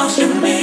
belongs to me.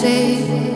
say